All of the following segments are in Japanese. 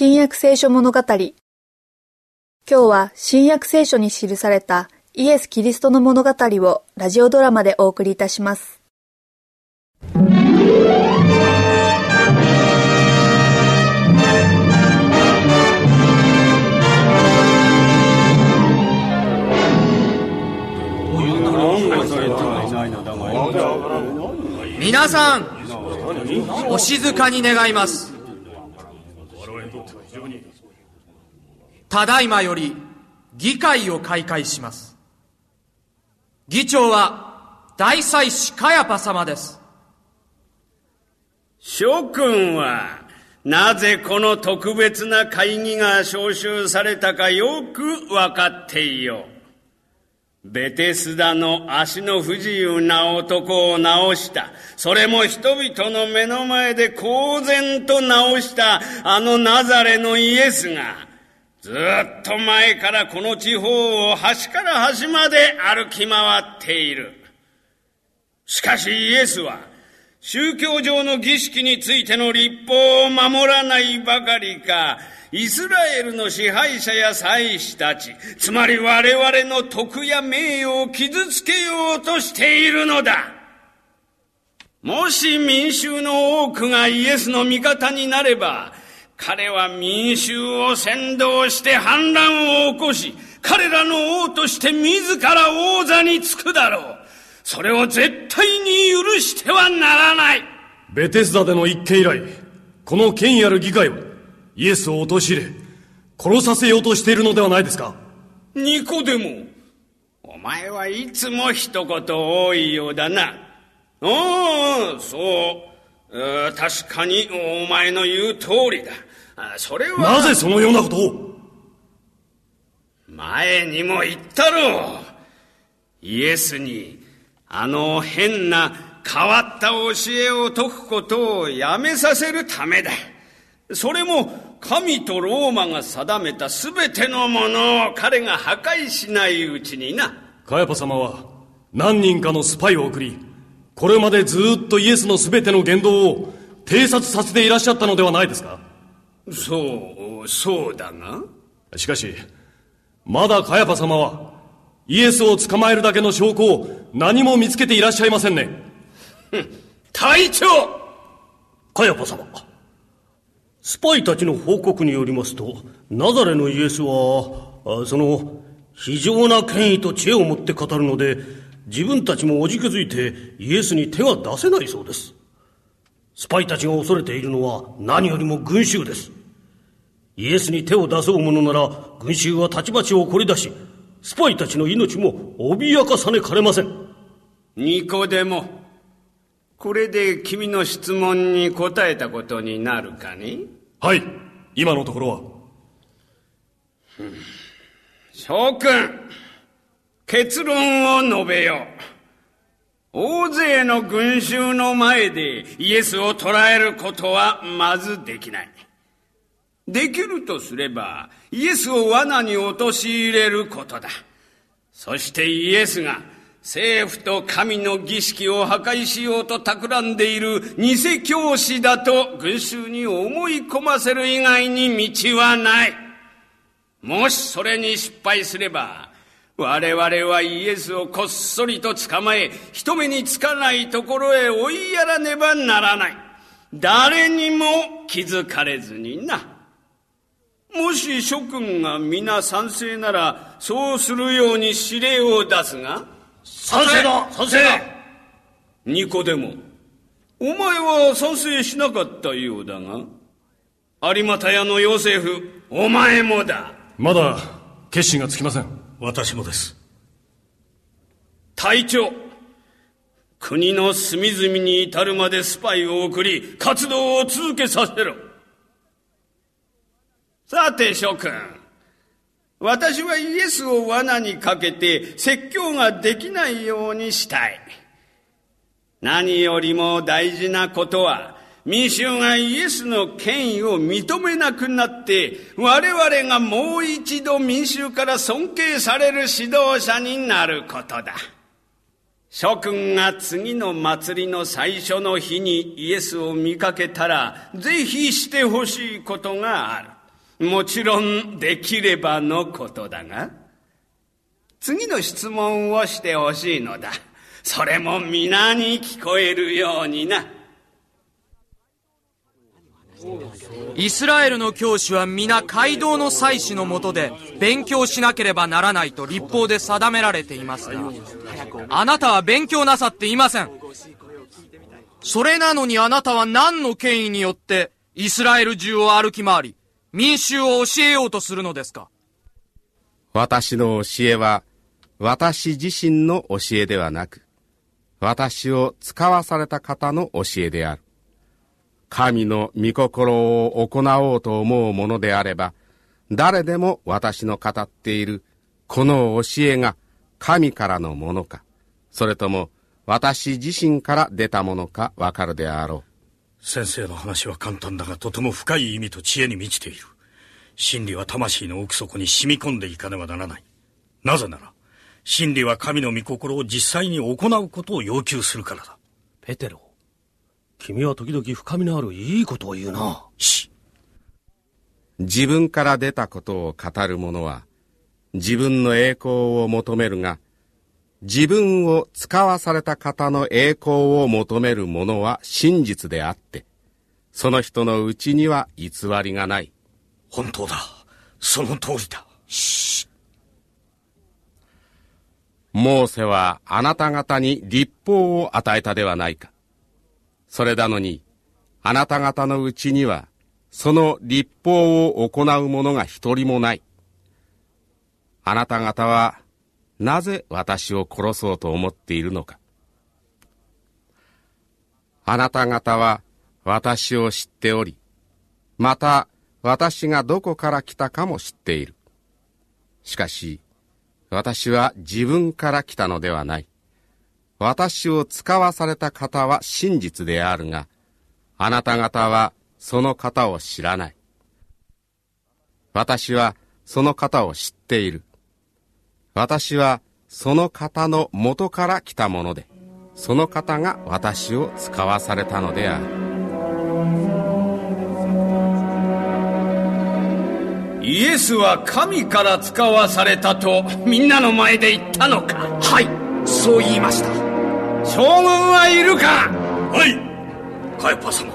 新約聖書物語。今日は新約聖書に記されたイエス・キリストの物語をラジオドラマでお送りいたします。皆さんお静かに願います。ただいまより議会を開会します。議長は大祭司カヤパ様です。諸君はなぜこの特別な会議が招集されたかよく分かっていよう。ベテスダの足の不自由な男を治した。それも人々の目の前で公然と治したあのナザレのイエスが、ずっと前からこの地方を端から端まで歩き回っている。しかしイエスは、宗教上の儀式についての立法を守らないばかりか、イスラエルの支配者や祭司たち、つまり我々の徳や名誉を傷つけようとしているのだ。もし民衆の多くがイエスの味方になれば、彼は民衆を先導して反乱を起こし、彼らの王として自ら王座につくだろう。それを絶対に許してはならない。ベテスダでの一件以来、この権威ある議会は、イエスを陥れ、殺させようとしているのではないですかニコデモ、お前はいつも一言多いようだな。ああ、そう。確かにお前の言う通りだ。それは。なぜそのようなことを？前にも言ったろう。イエスに、あの変な変わった教えを説くことをやめさせるためだ。それも神とローマが定めた全てのものを彼が破壊しないうちにな。カヤパ様は何人かのスパイを送り、これまでずっとイエスの全ての言動を偵察させていらっしゃったのではないですか？そう、そうだが。しかし、まだカヤパ様はイエスを捕まえるだけの証拠を何も見つけていらっしゃいませんね。隊長カヤパ様。スパイたちの報告によりますと、ナザレのイエスは、その、非常な権威と知恵を持って語るので、自分たちもおじけづいてイエスに手は出せないそうです。スパイたちが恐れているのは何よりも群衆です。イエスに手を出そうものなら、群衆はたちまち怒り出し、スパイたちの命も脅かさねかれません。ニコデモ、これで君の質問に答えたことになるかねはい今のところは。諸君結論を述べよ大勢の群衆の前でイエスを捕らえることはまずできないできるとすればイエスを罠に陥れることだそしてイエスが政府と神の儀式を破壊しようと企んでいる偽教師だと群衆に思い込ませる以外に道はない。もしそれに失敗すれば、我々はイエスをこっそりと捕まえ、人目につかないところへ追いやらねばならない。誰にも気づかれずにな。もし諸君が皆賛成なら、そうするように指令を出すが、賛成だ賛成だニコデモ、お前は賛成しなかったようだが、有股屋のヨセフ、お前もだ。まだ決心がつきません。私もです。隊長、国の隅々に至るまでスパイを送り、活動を続けさせろ。さて諸君、私はイエスを罠にかけて説教ができないようにしたい。何よりも大事なことは、民衆がイエスの権威を認めなくなって、我々がもう一度民衆から尊敬される指導者になることだ。諸君が次の祭りの最初の日にイエスを見かけたら、ぜひしてほしいことがある。もちろんできればのことだが、次の質問をしてほしいのだ。それも皆に聞こえるようにな。イスラエルの教師は皆街道の祭司のもとで勉強しなければならないと立法で定められていますが、あなたは勉強なさっていません。それなのにあなたは何の権威によってイスラエル中を歩き回り、民衆を教えようとするのですか？私の教えは、私自身の教えではなく、私を使わされた方の教えである。神の御心を行おうと思うものであれば、誰でも私の語っているこの教えが神からのものか、それとも私自身から出たものかわかるであろう。先生の話は簡単だがとても深い意味と知恵に満ちている。真理は魂の奥底に染み込んでいかねばならない。なぜなら、真理は神の御心を実際に行うことを要求するからだ。ペテロ。君は時々深みのあるいいことを言うな。し。自分から出たことを語る者は、自分の栄光を求めるが、自分を使わされた方の栄光を求める者は真実であって、その人のうちには偽りがない。本当だ。その通りだ。し。モーセはあなた方に立法を与えたではないか。それなのに、あなた方のうちには、その立法を行う者が一人もない。あなた方は、なぜ私を殺そうと思っているのか。あなた方は私を知っており、また私がどこから来たかも知っている。しかし、私は自分から来たのではない。私を使わされた方は真実であるが、あなた方はその方を知らない。私はその方を知っている。私はその方の元から来たもので、その方が私を使わされたのである。イエスは神から使わされたとみんなの前で言ったのか。はいそう言いました。将軍はいるか。はい。カエパ様。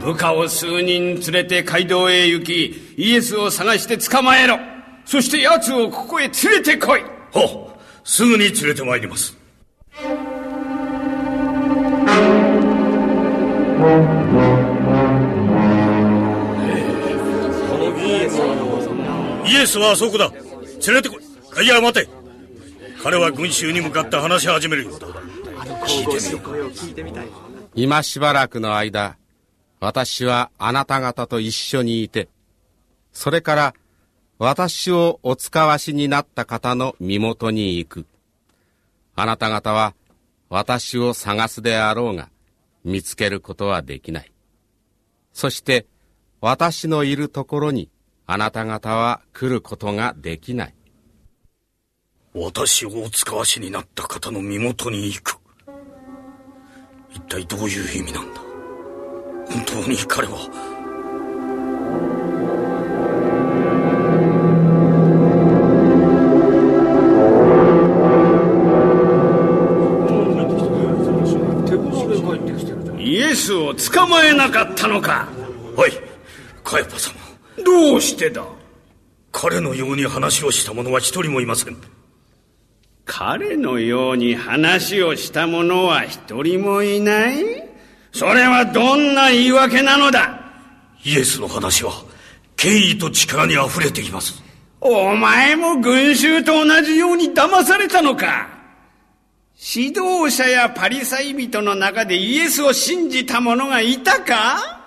部下を数人連れて街道へ行きイエスを探して捕まえろそして奴をここへ連れてこい。はすぐに連れて参ります。イエスはあそこだ。連れてこい。いや待て。彼は群衆に向かって話し始めるようだ。聞いてみよう今しばらくの間私はあなた方と一緒にいてそれから私をお使わしになった方の身元に行く。あなた方は私を探すであろうが見つけることはできない。そして私のいるところにあなた方は来ることができない。私をお使わしになった方の身元に行く。一体どういう意味なんだ？本当に彼はイエスを捕まえなかったのか。はいカエパ様。どうしてだ？彼のように話をした者は一人もいません。彼のように話をした者は一人もいない？それはどんな言い訳なのだ？イエスの話は権威と力に溢れています。お前も群衆と同じように騙されたのか？指導者やパリサイ人の中でイエスを信じた者がいたか？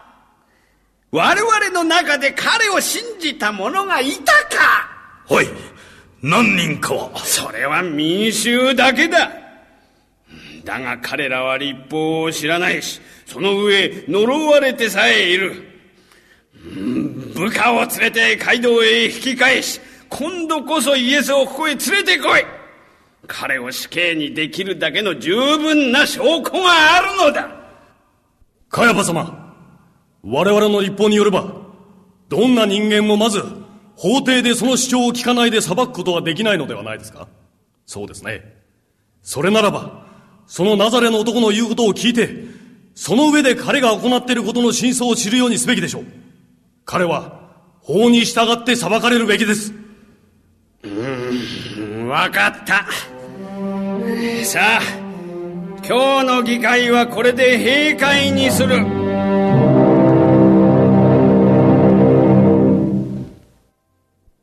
我々の中で彼を信じた者がいたか？はい。何人かは。それは民衆だけだ。だが彼らは立法を知らないしその上呪われてさえいる。部下を連れて街道へ引き返し今度こそイエスをここへ連れてこい彼を死刑にできるだけの十分な証拠があるのだカヤパ様我々の立法によればどんな人間もまず、法廷でその主張を聞かないで裁くことはできないのではないですか？そうですね。それならば、そのナザレの男の言うことを聞いて、その上で彼が行っていることの真相を知るようにすべきでしょう。彼は、法に従って裁かれるべきです。うーん、わかった。さあ、今日の議会はこれで閉会にする。